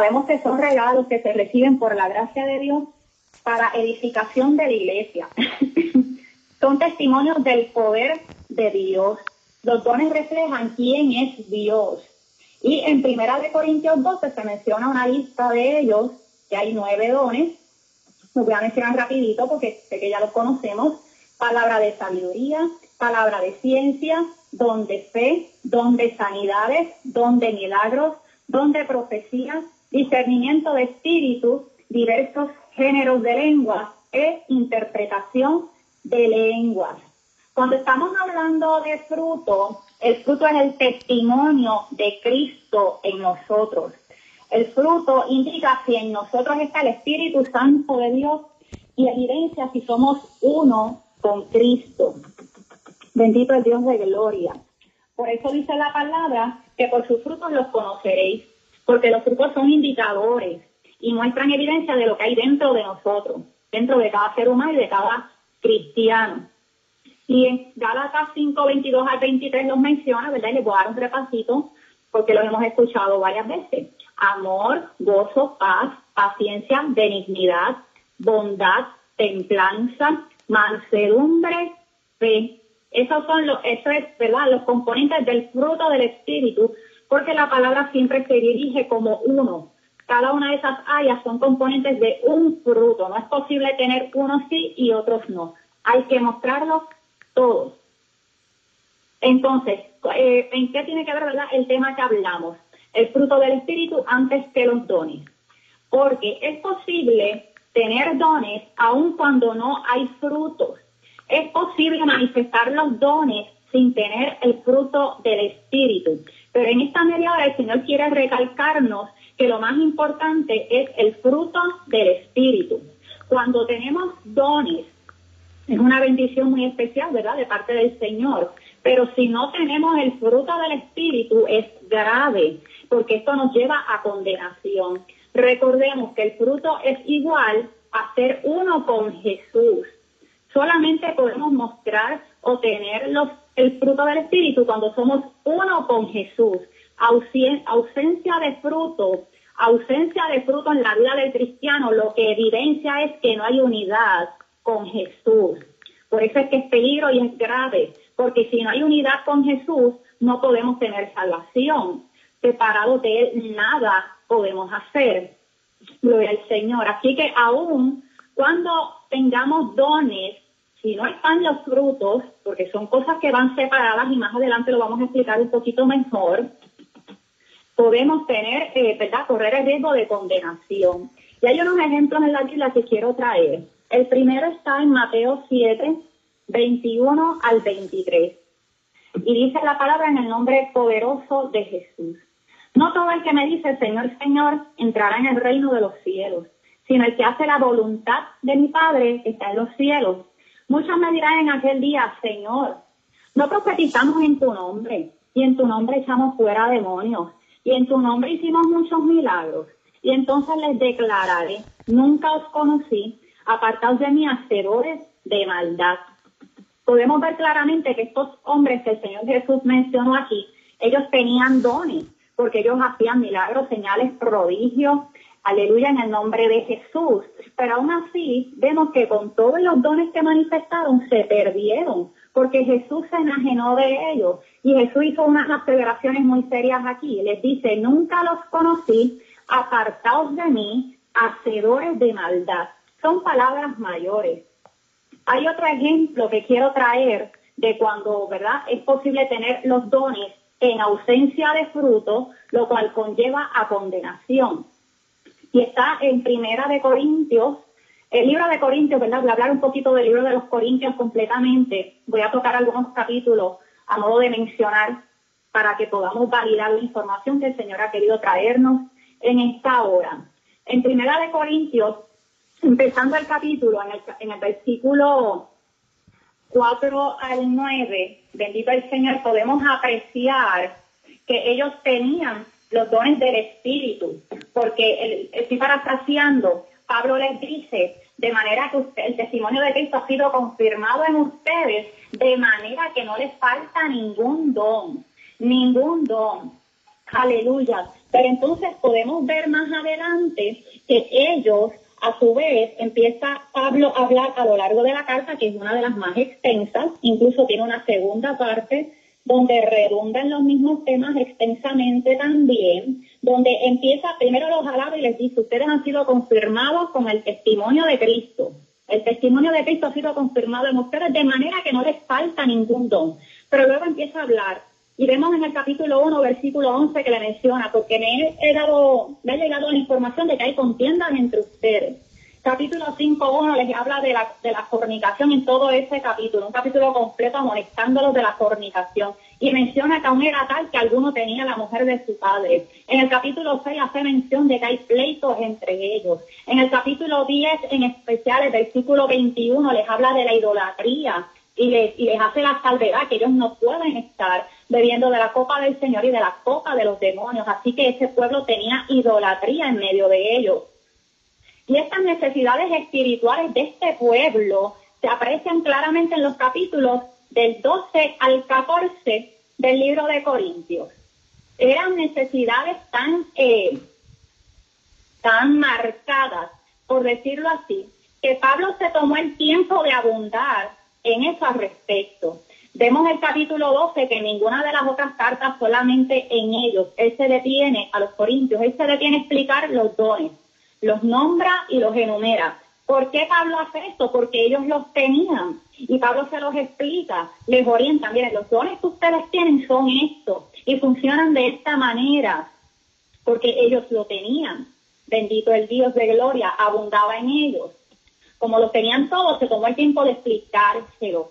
Sabemos que son regalos que se reciben por la gracia de Dios para edificación de la iglesia. son testimonios del poder de Dios. Los dones reflejan quién es Dios. Y en Primera de Corintios 12 se menciona una lista de ellos, que hay nueve dones. Los voy a mencionar rapidito porque sé que ya los conocemos. Palabra de sabiduría, palabra de ciencia, don de fe, don de sanidades, don de milagros, don de profecías, discernimiento de espíritus, diversos géneros de lengua e interpretación de lenguas. Cuando estamos hablando de fruto, el fruto es el testimonio de Cristo en nosotros. El fruto indica si en nosotros está el Espíritu Santo de Dios y evidencia si somos uno con Cristo. Bendito es Dios de gloria. Por eso dice la palabra que por sus frutos los conoceréis, porque los frutos son indicadores y muestran evidencia de lo que hay dentro de nosotros, dentro de cada ser humano y de cada cristiano. Y en Gálatas 5, 22 al 23 los menciona, ¿verdad? Y les voy a dar un repasito porque los hemos escuchado varias veces. Amor, gozo, paz, paciencia, benignidad, bondad, templanza, mansedumbre, fe. Esos son los, eso es, ¿verdad? Los componentes del fruto del Espíritu, porque la palabra siempre se dirige como uno. Cada una de esas áreas son componentes de un fruto. No es posible tener unos sí y otros no. Hay que mostrarlos todos. Entonces, eh, ¿en qué tiene que ver verdad, el tema que hablamos? El fruto del Espíritu antes que los dones. Porque es posible tener dones aun cuando no hay frutos. Es posible manifestar los dones sin tener el fruto del Espíritu. Pero en esta media hora el Señor quiere recalcarnos que lo más importante es el fruto del Espíritu. Cuando tenemos dones, es una bendición muy especial, ¿verdad?, de parte del Señor. Pero si no tenemos el fruto del Espíritu, es grave, porque esto nos lleva a condenación. Recordemos que el fruto es igual a ser uno con Jesús. Solamente podemos mostrar o tener el fruto del Espíritu cuando somos uno con Jesús. ausencia de fruto, ausencia de fruto en la vida del cristiano, lo que evidencia es que no hay unidad con Jesús. Por eso es que es peligro y es grave, porque si no hay unidad con Jesús, no podemos tener salvación. Separados de Él, nada podemos hacer. Gloria al Señor. Así que aún cuando tengamos dones, si no están los frutos, porque son cosas que van separadas y más adelante lo vamos a explicar un poquito mejor, podemos tener, eh, ¿verdad?, correr el riesgo de condenación. Y hay unos ejemplos en la Biblia que quiero traer. El primero está en Mateo 7, 21 al 23. Y dice la palabra en el nombre poderoso de Jesús. No todo el que me dice Señor, Señor, entrará en el reino de los cielos, sino el que hace la voluntad de mi Padre que está en los cielos. Muchos me dirán en aquel día, Señor, no profetizamos en tu nombre, y en tu nombre echamos fuera demonios, y en tu nombre hicimos muchos milagros. Y entonces les declararé, nunca os conocí, apartados de mí, hacedores de maldad. Podemos ver claramente que estos hombres que el Señor Jesús mencionó aquí, ellos tenían dones, porque ellos hacían milagros, señales, prodigios, aleluya, en el nombre de Jesús. Pero aún así, vemos que con todos los dones que manifestaron, se perdieron, porque Jesús se enajenó de ellos. Y Jesús hizo unas aseveraciones muy serias aquí. Les dice, nunca los conocí, apartaos de mí, hacedores de maldad. Son palabras mayores. Hay otro ejemplo que quiero traer de cuando, ¿verdad? Es posible tener los dones en ausencia de fruto, lo cual conlleva a condenación. Y está en Primera de Corintios, el libro de Corintios, ¿verdad? Voy a hablar un poquito del libro de los Corintios completamente. Voy a tocar algunos capítulos a modo de mencionar para que podamos validar la información que el Señor ha querido traernos en esta hora. En Primera de Corintios, empezando el capítulo, en el, en el versículo 4 al 9, bendito el Señor, podemos apreciar que ellos tenían los dones del Espíritu, porque estoy parafraseando, Pablo les dice, de manera que el testimonio de Cristo ha sido confirmado en ustedes, de manera que no les falta ningún don, ningún don. Aleluya. Pero entonces podemos ver más adelante que ellos, a su vez, empieza Pablo a hablar a lo largo de la carta, que es una de las más extensas, incluso tiene una segunda parte donde redundan los mismos temas extensamente también, donde empieza, primero los alaba y les dice, ustedes han sido confirmados con el testimonio de Cristo. El testimonio de Cristo ha sido confirmado en ustedes de manera que no les falta ningún don. Pero luego empieza a hablar. Y vemos en el capítulo 1, versículo 11 que le menciona, porque me he, dado, me ha llegado la información de que hay contiendas entre ustedes capítulo 5.1 les habla de la, de la fornicación en todo ese capítulo, un capítulo completo amonestándolos de la fornicación. Y menciona que aún era tal que alguno tenía la mujer de su padre. En el capítulo 6 hace mención de que hay pleitos entre ellos. En el capítulo 10, en especial, el versículo 21, les habla de la idolatría y les, y les hace la salvedad que ellos no pueden estar bebiendo de la copa del Señor y de la copa de los demonios. Así que ese pueblo tenía idolatría en medio de ellos. Y estas necesidades espirituales de este pueblo se aprecian claramente en los capítulos del 12 al 14 del libro de Corintios. Eran necesidades tan, eh, tan marcadas, por decirlo así, que Pablo se tomó el tiempo de abundar en eso al respecto. Vemos el capítulo 12 que ninguna de las otras cartas, solamente en ellos, él se detiene a los corintios, él se detiene a explicar los dones los nombra y los enumera. ¿Por qué Pablo hace esto? Porque ellos los tenían. Y Pablo se los explica, les orienta, miren, los dones que ustedes tienen son estos y funcionan de esta manera, porque ellos lo tenían. Bendito el Dios de gloria, abundaba en ellos. Como los tenían todos, se tomó el tiempo de explicárselo.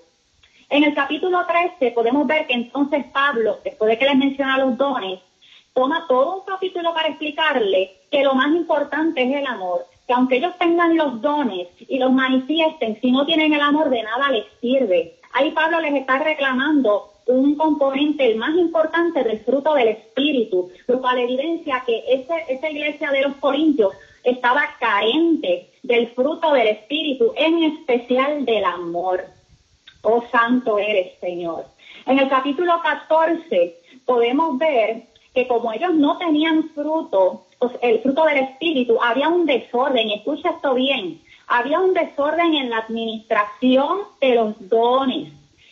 En el capítulo 13 podemos ver que entonces Pablo, después de que les menciona los dones, toma todo un capítulo para explicarle que lo más importante es el amor, que aunque ellos tengan los dones y los manifiesten, si no tienen el amor de nada les sirve. Ahí Pablo les está reclamando un componente, el más importante del fruto del Espíritu, lo cual evidencia que ese, esa iglesia de los Corintios estaba carente del fruto del Espíritu, en especial del amor. Oh santo eres, Señor. En el capítulo 14 podemos ver que como ellos no tenían fruto, pues, el fruto del Espíritu, había un desorden, escucha esto bien, había un desorden en la administración de los dones.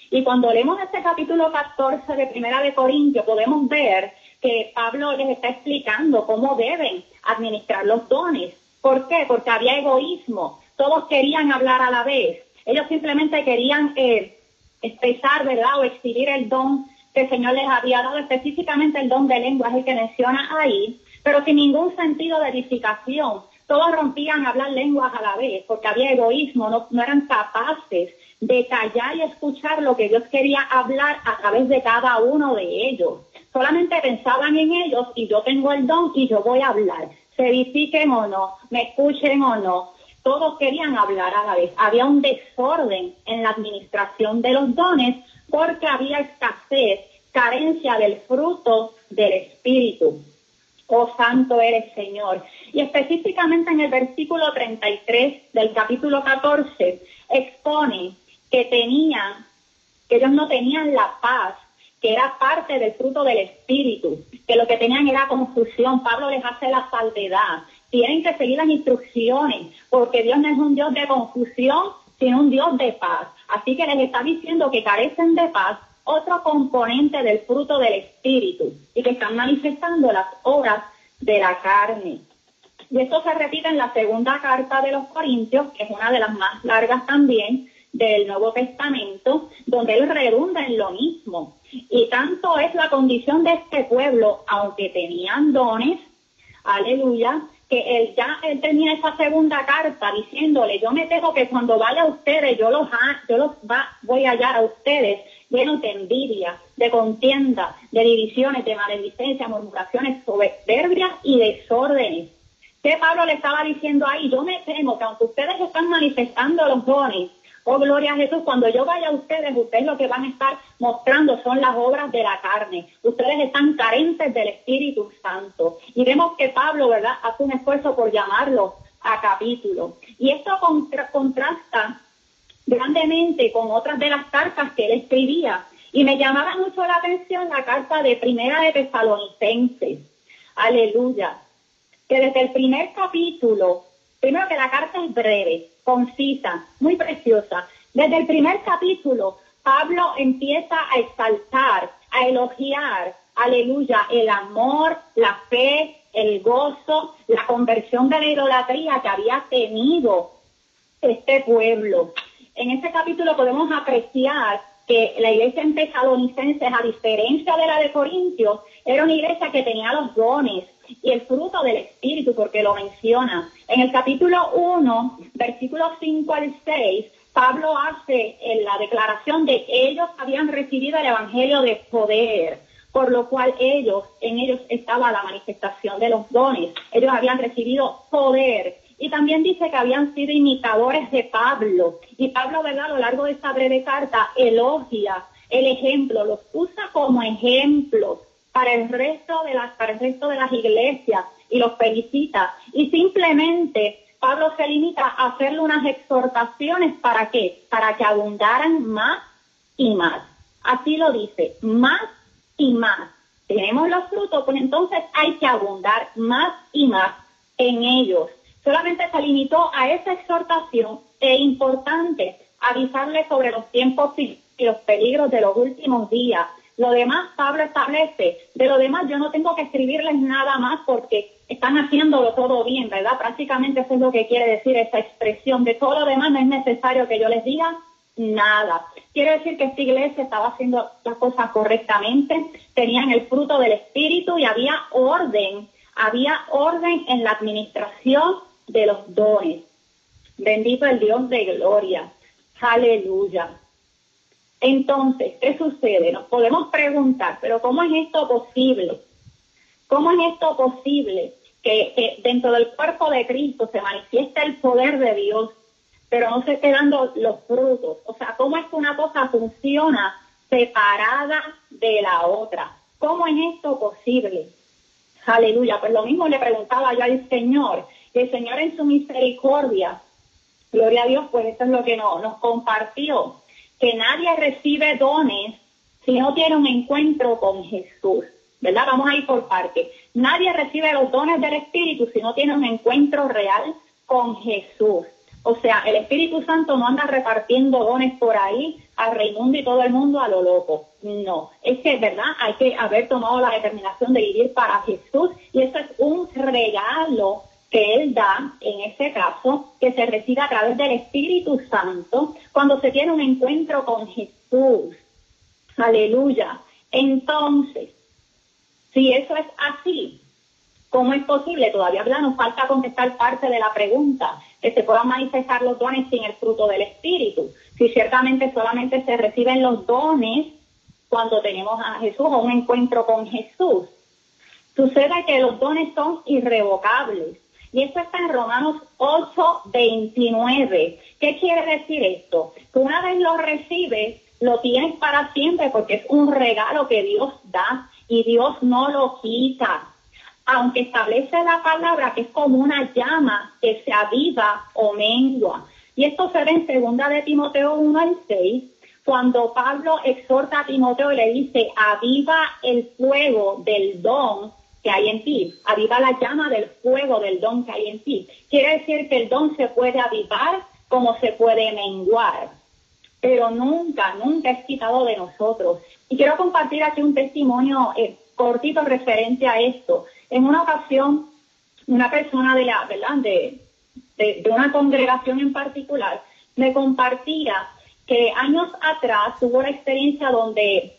Y cuando leemos este capítulo 14 de Primera de Corintios, podemos ver que Pablo les está explicando cómo deben administrar los dones. ¿Por qué? Porque había egoísmo. Todos querían hablar a la vez. Ellos simplemente querían eh, expresar, ¿verdad? O exhibir el don que el Señor les había dado, específicamente el don de lengua, es el que menciona ahí, pero sin ningún sentido de edificación. Todos rompían a hablar lenguas a la vez, porque había egoísmo, no, no eran capaces de callar y escuchar lo que Dios quería hablar a través de cada uno de ellos. Solamente pensaban en ellos y yo tengo el don y yo voy a hablar. Se edifiquen o no, me escuchen o no, todos querían hablar a la vez. Había un desorden en la administración de los dones porque había escasez, carencia del fruto del Espíritu. Oh santo eres Señor. Y específicamente en el versículo 33 del capítulo 14 expone que tenían, que ellos no tenían la paz, que era parte del fruto del Espíritu, que lo que tenían era confusión. Pablo les hace la salvedad. Tienen que seguir las instrucciones, porque Dios no es un Dios de confusión, sino un Dios de paz. Así que les está diciendo que carecen de paz, otro componente del fruto del Espíritu, y que están manifestando las obras de la carne. Y esto se repite en la segunda carta de los Corintios, que es una de las más largas también del Nuevo Testamento, donde él redunda en lo mismo. Y tanto es la condición de este pueblo, aunque tenían dones, aleluya, que él ya él tenía esa segunda carta diciéndole, yo me tengo que cuando vaya a ustedes, yo los, yo los va, voy a hallar a ustedes llenos de envidia, de contienda, de divisiones, de maledicencia, murmuraciones, soberbias y desórdenes. ¿Qué Pablo le estaba diciendo ahí? Yo me temo que aunque ustedes están manifestando los dones, Oh, gloria a Jesús, cuando yo vaya a ustedes, ustedes lo que van a estar mostrando son las obras de la carne. Ustedes están carentes del Espíritu Santo. Y vemos que Pablo, ¿verdad?, hace un esfuerzo por llamarlo a capítulo. Y esto contrasta grandemente con otras de las cartas que él escribía. Y me llamaba mucho la atención la carta de Primera de Tesalonicenses. aleluya, que desde el primer capítulo, primero que la carta es breve, concisa, muy preciosa, desde el primer capítulo, Pablo empieza a exaltar, a elogiar, aleluya, el amor, la fe, el gozo, la conversión de la idolatría que había tenido este pueblo. En este capítulo podemos apreciar que la iglesia en Tesalonicenses, a diferencia de la de Corintios, era una iglesia que tenía los dones y el fruto del Espíritu, porque lo menciona. En el capítulo 1, versículos 5 al 6, Pablo hace en la declaración de ellos habían recibido el Evangelio de poder, por lo cual ellos, en ellos estaba la manifestación de los dones. Ellos habían recibido poder. Y también dice que habían sido imitadores de Pablo. Y Pablo, ¿verdad? A lo largo de esta breve carta, elogia el ejemplo, los usa como ejemplos para el resto de las, para el resto de las iglesias y los felicita. Y simplemente Pablo se limita a hacerle unas exhortaciones para qué? Para que abundaran más y más. Así lo dice, más y más. Tenemos los frutos, pues entonces hay que abundar más y más en ellos. Solamente se limitó a esa exhortación e importante avisarle sobre los tiempos y los peligros de los últimos días. Lo demás Pablo establece, de lo demás yo no tengo que escribirles nada más porque están haciéndolo todo bien, ¿verdad? Prácticamente eso es lo que quiere decir esa expresión. De todo lo demás no es necesario que yo les diga nada. Quiere decir que esta iglesia estaba haciendo las cosas correctamente, tenían el fruto del Espíritu y había orden, había orden en la administración de los dones. Bendito el Dios de gloria. Aleluya. Entonces, ¿qué sucede? Nos podemos preguntar, pero ¿cómo es esto posible? ¿Cómo es esto posible que, dentro del cuerpo de Cristo se manifiesta el poder de Dios, pero no se estén los frutos? O sea, ¿cómo es que una cosa funciona separada de la otra? ¿Cómo es esto posible? Aleluya. Pues lo mismo le preguntaba yo al Señor, que el Señor en su misericordia, gloria a Dios, pues esto es lo que nos compartió, que nadie recibe dones si no tiene un encuentro con Jesús. ¿verdad? Vamos a ir por partes. Nadie recibe los dones del Espíritu si no tiene un encuentro real con Jesús. O sea, el Espíritu Santo no anda repartiendo dones por ahí al Raimundo y todo el mundo a lo loco. No, es que, ¿verdad? Hay que haber tomado la determinación de vivir para Jesús y eso es un regalo que Él da, en ese caso, que se recibe a través del Espíritu Santo cuando se tiene un encuentro con Jesús. Aleluya. Entonces, si eso es así, ¿cómo es posible? Todavía nos falta contestar parte de la pregunta, que se puedan manifestar los dones sin el fruto del Espíritu. Si ciertamente solamente se reciben los dones cuando tenemos a Jesús o un encuentro con Jesús. Sucede que los dones son irrevocables. Y eso está en Romanos 8, 29. ¿Qué quiere decir esto? Que una vez lo recibes, lo tienes para siempre porque es un regalo que Dios da y Dios no lo quita. Aunque establece la palabra que es como una llama que se aviva o mengua. Y esto se ve en segunda de Timoteo 1 al 6, cuando Pablo exhorta a Timoteo y le dice, aviva el fuego del don que hay en ti, aviva la llama del fuego del don que hay en ti. Quiere decir que el don se puede avivar como se puede menguar pero nunca, nunca es quitado de nosotros. Y quiero compartir aquí un testimonio eh, cortito referente a esto. En una ocasión, una persona de la, ¿verdad? De, de, una congregación en particular me compartía que años atrás tuvo la experiencia donde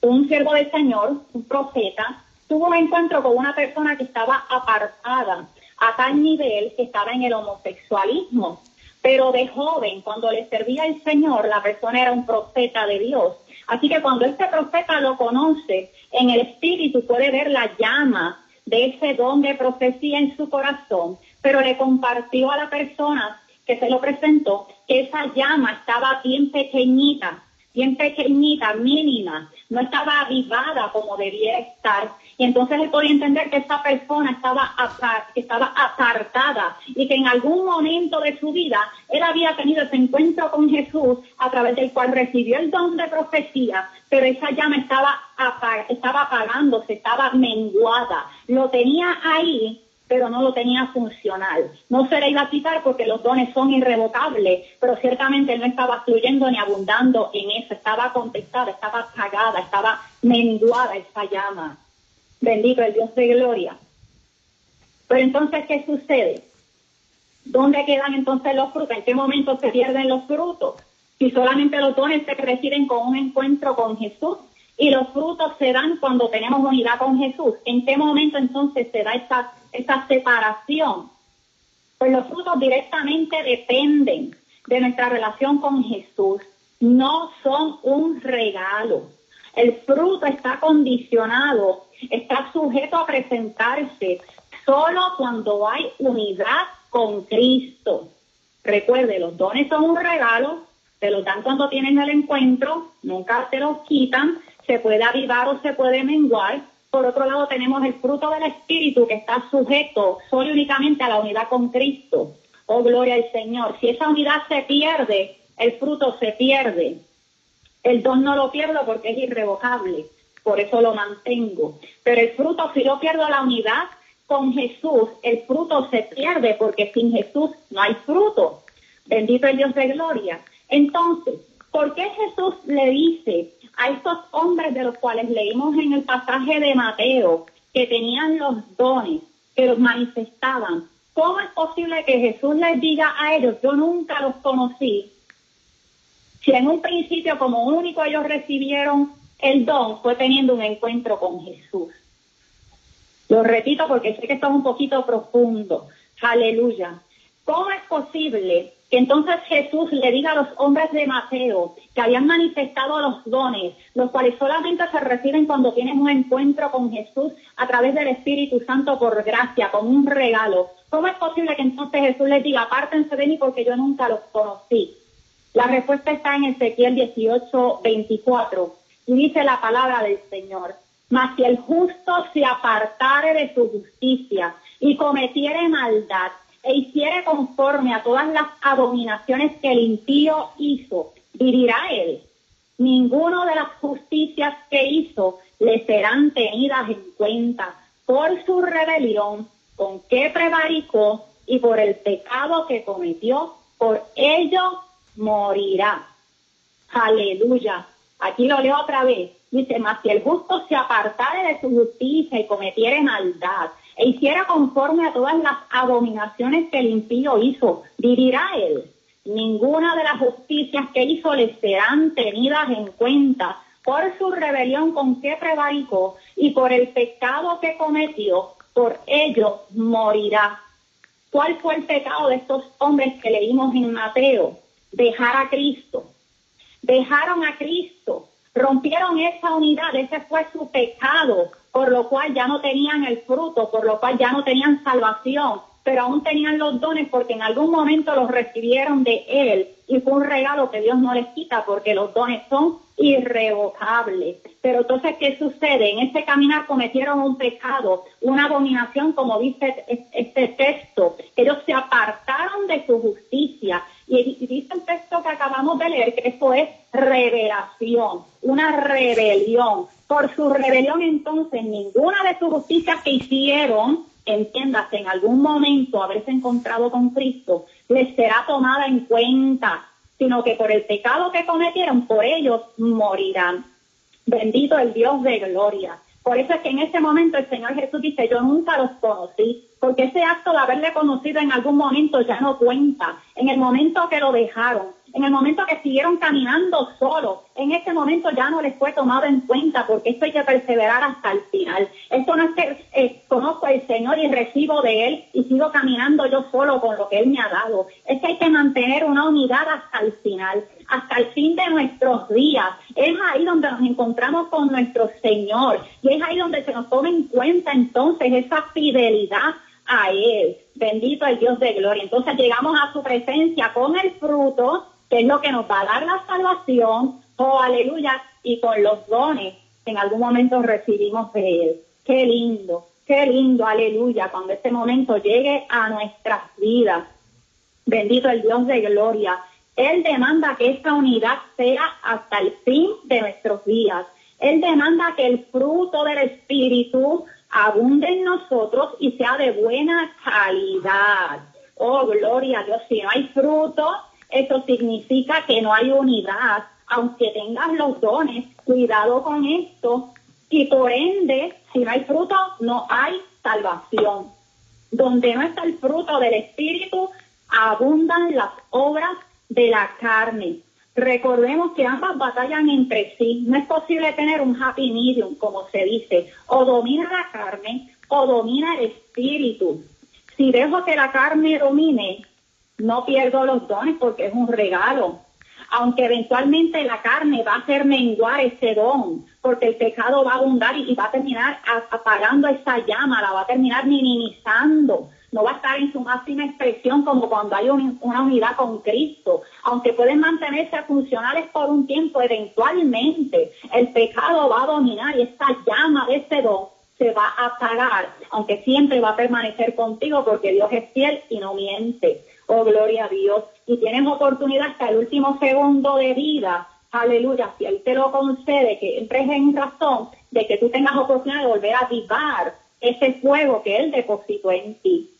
un siervo del Señor, un profeta, tuvo un encuentro con una persona que estaba apartada a tal nivel que estaba en el homosexualismo. Pero de joven, cuando le servía el Señor, la persona era un profeta de Dios. Así que cuando este profeta lo conoce, en el espíritu puede ver la llama de ese don de profecía en su corazón, pero le compartió a la persona que se lo presentó que esa llama estaba bien pequeñita, bien pequeñita, mínima, no estaba avivada como debía estar. Y entonces él podía entender que esa persona estaba, estaba apartada y que en algún momento de su vida él había tenido ese encuentro con Jesús a través del cual recibió el don de profecía, pero esa llama estaba, estaba apagándose, estaba menguada. Lo tenía ahí, pero no lo tenía funcional. No se le iba a quitar porque los dones son irrevocables, pero ciertamente no estaba fluyendo ni abundando en eso, estaba contestada, estaba apagada, estaba menguada esa llama. Bendito el Dios de gloria. Pero entonces, ¿qué sucede? ¿Dónde quedan entonces los frutos? ¿En qué momento se pierden los frutos? Si solamente los dones se reciben con un encuentro con Jesús y los frutos se dan cuando tenemos unidad con Jesús. ¿En qué momento entonces se da esta, esta separación? Pues los frutos directamente dependen de nuestra relación con Jesús. No son un regalo. El fruto está condicionado, está sujeto a presentarse solo cuando hay unidad con Cristo. Recuerde, los dones son un regalo, te los dan cuando tienen el encuentro, nunca te los quitan, se puede avivar o se puede menguar. Por otro lado, tenemos el fruto del Espíritu que está sujeto solo y únicamente a la unidad con Cristo. Oh, gloria al Señor. Si esa unidad se pierde, el fruto se pierde. El don no lo pierdo porque es irrevocable, por eso lo mantengo. Pero el fruto, si yo pierdo la unidad con Jesús, el fruto se pierde porque sin Jesús no hay fruto. Bendito el Dios de gloria. Entonces, ¿por qué Jesús le dice a estos hombres de los cuales leímos en el pasaje de Mateo, que tenían los dones, que los manifestaban? ¿Cómo es posible que Jesús les diga a ellos, yo nunca los conocí, si en un principio como único ellos recibieron el don, fue teniendo un encuentro con Jesús. Lo repito porque sé que esto es un poquito profundo. Aleluya. ¿Cómo es posible que entonces Jesús le diga a los hombres de Mateo que habían manifestado los dones, los cuales solamente se reciben cuando tienen un encuentro con Jesús a través del Espíritu Santo por gracia, como un regalo? ¿Cómo es posible que entonces Jesús les diga, apártense de mí porque yo nunca los conocí? La respuesta está en Ezequiel 18, 24 y dice la palabra del Señor. Mas si el justo se apartare de su justicia y cometiere maldad e hiciere conforme a todas las abominaciones que el impío hizo, vivirá él. Ninguno de las justicias que hizo le serán tenidas en cuenta por su rebelión, con que prevaricó y por el pecado que cometió. Por ello morirá. Aleluya. Aquí lo leo otra vez. Dice, mas si el justo se apartare de su justicia y cometiere maldad, e hiciera conforme a todas las abominaciones que el impío hizo, vivirá él. Ninguna de las justicias que hizo le serán tenidas en cuenta por su rebelión con que prevaricó y por el pecado que cometió, por ello morirá. ¿Cuál fue el pecado de estos hombres que leímos en Mateo? Dejar a Cristo. Dejaron a Cristo, rompieron esa unidad, ese fue su pecado, por lo cual ya no tenían el fruto, por lo cual ya no tenían salvación, pero aún tenían los dones porque en algún momento los recibieron de Él y fue un regalo que Dios no les quita porque los dones son irrevocables. Pero entonces, ¿qué sucede? En ese caminar cometieron un pecado, una abominación, como dice este texto. Ellos se apartaron de su justicia. Y dice el texto que acabamos de leer que eso es revelación, una rebelión. Por su rebelión, entonces, ninguna de sus justicias que hicieron, entiéndase, en algún momento haberse encontrado con Cristo, les será tomada en cuenta, sino que por el pecado que cometieron, por ellos morirán. Bendito el Dios de gloria. Por eso es que en ese momento el Señor Jesús dice, yo nunca los conocí, porque ese acto de haberle conocido en algún momento ya no cuenta. En el momento que lo dejaron, en el momento que siguieron caminando solos, en ese momento ya no les fue tomado en cuenta porque esto hay que perseverar hasta el final. Esto no es que eh, conozco al Señor y recibo de Él y sigo caminando yo solo con lo que Él me ha dado. Es que hay que mantener una unidad hasta el final, hasta el fin de nuestros días. Es ahí donde nos encontramos con nuestro Señor y es ahí donde se nos toma en cuenta entonces esa fidelidad a Él. Bendito el Dios de gloria. Entonces llegamos a su presencia con el fruto que es lo que nos va a dar la salvación, Oh, aleluya. Y con los dones en algún momento recibimos de Él. Qué lindo, qué lindo, aleluya, cuando este momento llegue a nuestras vidas. Bendito el Dios de gloria. Él demanda que esta unidad sea hasta el fin de nuestros días. Él demanda que el fruto del Espíritu abunde en nosotros y sea de buena calidad. Oh, gloria a Dios. Si no hay fruto, eso significa que no hay unidad. Aunque tengas los dones, cuidado con esto. Y por ende, si no hay fruto, no hay salvación. Donde no está el fruto del Espíritu, abundan las obras de la carne. Recordemos que ambas batallan entre sí. No es posible tener un happy medium, como se dice. O domina la carne o domina el espíritu. Si dejo que la carne domine, no pierdo los dones porque es un regalo. Aunque eventualmente la carne va a hacer menguar ese don, porque el pecado va a abundar y, va a terminar apagando esa llama, la va a terminar minimizando no va a estar en su máxima expresión como cuando hay una unidad con Cristo. Aunque pueden mantenerse funcionales por un tiempo, eventualmente el pecado va a dominar y esta llama de ese se va a apagar, aunque siempre va a permanecer contigo porque Dios es fiel y no miente. Oh, gloria a Dios. Y tienes oportunidad hasta el último segundo de vida. Aleluya, si Él te lo concede, que entres en razón de que tú tengas oportunidad de volver a avivar ese fuego que Él depositó en ti.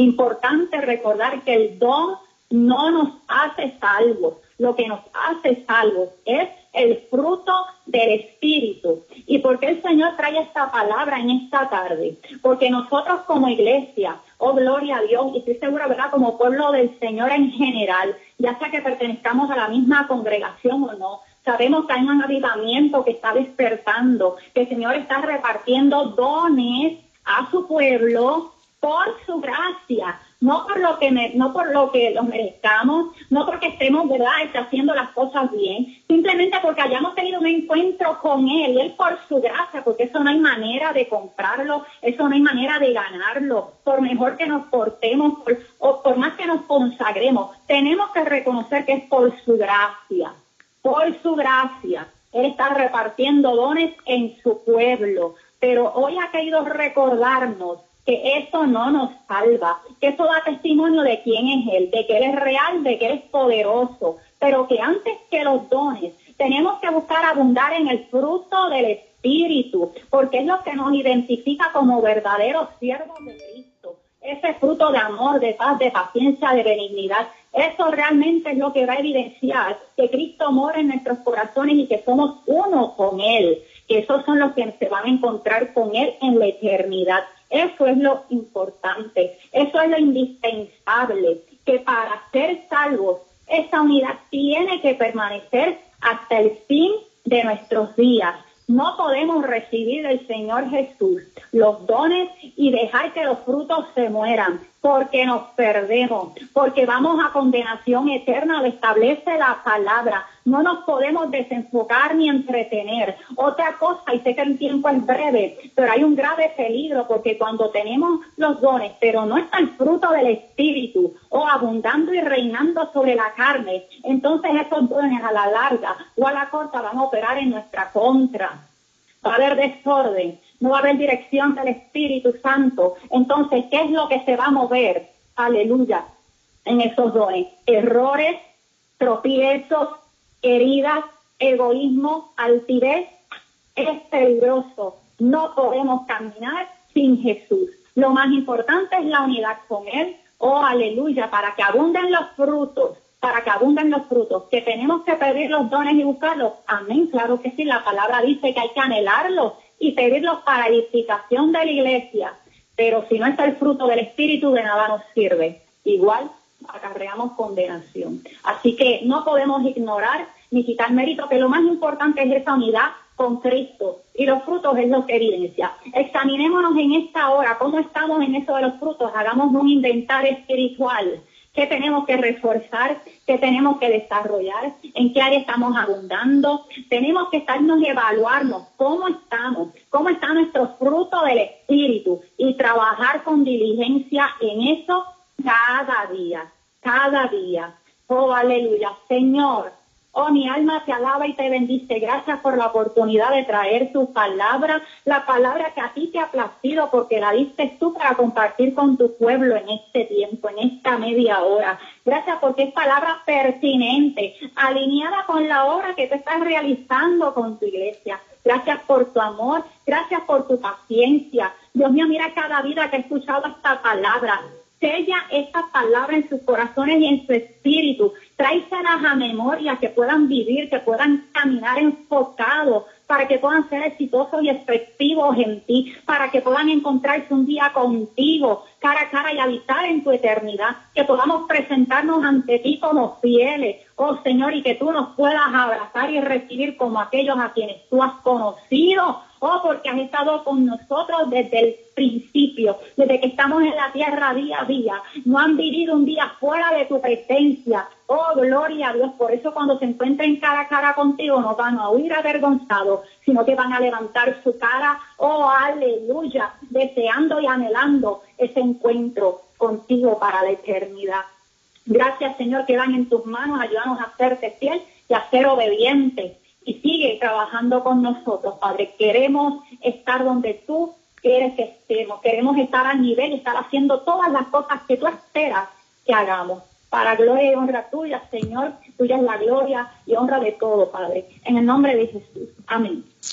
Importante recordar que el don no nos hace salvos. Lo que nos hace salvos es el fruto del Espíritu. ¿Y por qué el Señor trae esta palabra en esta tarde? Porque nosotros como iglesia, oh gloria a Dios, y estoy segura, ¿verdad? Como pueblo del Señor en general, ya sea que pertenezcamos a la misma congregación o no, Sabemos que hay un avivamiento que está despertando, que el Señor está repartiendo dones a su pueblo por su gracia, no por lo que no por lo que los merezcamos, no porque estemos verdad haciendo las cosas bien, simplemente porque hayamos tenido un encuentro con él él por su gracia, porque eso no hay manera de comprarlo, eso no hay manera de ganarlo, por mejor que nos portemos o por más que nos consagremos, tenemos que reconocer que es por su gracia, por su gracia. Él está repartiendo dones en su pueblo, pero hoy ha querido recordarnos que eso no nos salva, que eso da testimonio de quién es Él, de que Él es real, de que Él es poderoso, pero que antes que los dones tenemos que buscar abundar en el fruto del Espíritu, porque es lo que nos identifica como verdaderos siervos de Cristo. Ese fruto de amor, de paz, de paciencia, de benignidad, eso realmente es lo que va a evidenciar que Cristo mora en nuestros corazones y que somos uno con Él, que esos son los que se van a encontrar con Él en la eternidad. Eso es lo importante, eso es lo indispensable, que para ser salvos, esa unidad tiene que permanecer hasta el fin de nuestros días. No podemos recibir del Señor Jesús los dones y dejar que los frutos se mueran, porque nos perdemos, porque vamos a condenación eterna, lo establece la palabra. No nos podemos desenfocar ni entretener. Otra cosa, y sé que el tiempo es breve, pero hay un grave peligro, porque cuando tenemos los dones, pero no está el fruto del Espíritu, o abundando y reinando sobre la carne, entonces esos dones a la larga o a la corta van a operar en nuestra contra va a haber desorden, no va a dirección del Espíritu Santo. Entonces, ¿qué es lo que se va a mover? Aleluya. En esos dones. Errores, tropiezos, heridas, egoísmo, altivez. Es peligroso. No podemos caminar sin Jesús. Lo más importante es la unidad con Él. Oh, aleluya, para que abunden los frutos para que abunden los frutos, que tenemos que pedir los dones y buscarlos. Amén, claro que sí, la palabra dice que hay que anhelarlos y pedirlos para edificación de la iglesia. Pero si no está el fruto del Espíritu, de nada nos sirve. Igual acarreamos condenación. Así que no podemos ignorar ni quitar mérito, que lo más importante es esa unidad con Cristo. Y los frutos es lo que evidencia. Examinémonos en esta hora cómo estamos en eso de los frutos. Hagamos un inventario espiritual qué tenemos que reforzar, qué tenemos que desarrollar, en qué área estamos abundando. Tenemos que estarnos y evaluarnos cómo estamos, cómo está nuestro fruto del Espíritu y trabajar con diligencia en eso cada día, cada día. Oh, aleluya. Señor, Oh, mi alma te alaba y te bendice. Gracias por la oportunidad de traer tu palabra, la palabra que a ti te ha placido porque la diste tú para compartir con tu pueblo en este tiempo, en esta media hora. Gracias porque es palabra pertinente, alineada con la obra que tú estás realizando con tu iglesia. Gracias por tu amor, gracias por tu paciencia. Dios mío, mira cada vida que ha escuchado esta palabra. Sella esta palabra en sus corazones y en su espíritu. Tráiselas a memoria, que puedan vivir, que puedan caminar enfocados, para que puedan ser exitosos y efectivos en ti, para que puedan encontrarse un día contigo, cara a cara y habitar en tu eternidad, que podamos presentarnos ante ti como fieles, oh Señor, y que tú nos puedas abrazar y recibir como aquellos a quienes tú has conocido Oh, porque has estado con nosotros desde el principio, desde que estamos en la tierra día a día. No han vivido un día fuera de tu presencia. Oh, gloria a Dios. Por eso cuando se encuentren cara a cara contigo no van a huir avergonzados, sino que van a levantar su cara. Oh, aleluya. Deseando y anhelando ese encuentro contigo para la eternidad. Gracias, Señor, que van en tus manos. Ayúdanos a serte fiel y a ser obedientes y sigue trabajando con nosotros, Padre. Queremos estar donde tú quieres que estemos, queremos estar a nivel, estar haciendo todas las cosas que tú esperas que hagamos. Para gloria y honra tuya, Señor, tuya es la gloria y honra de todo, Padre. En el nombre de Jesús. Amén.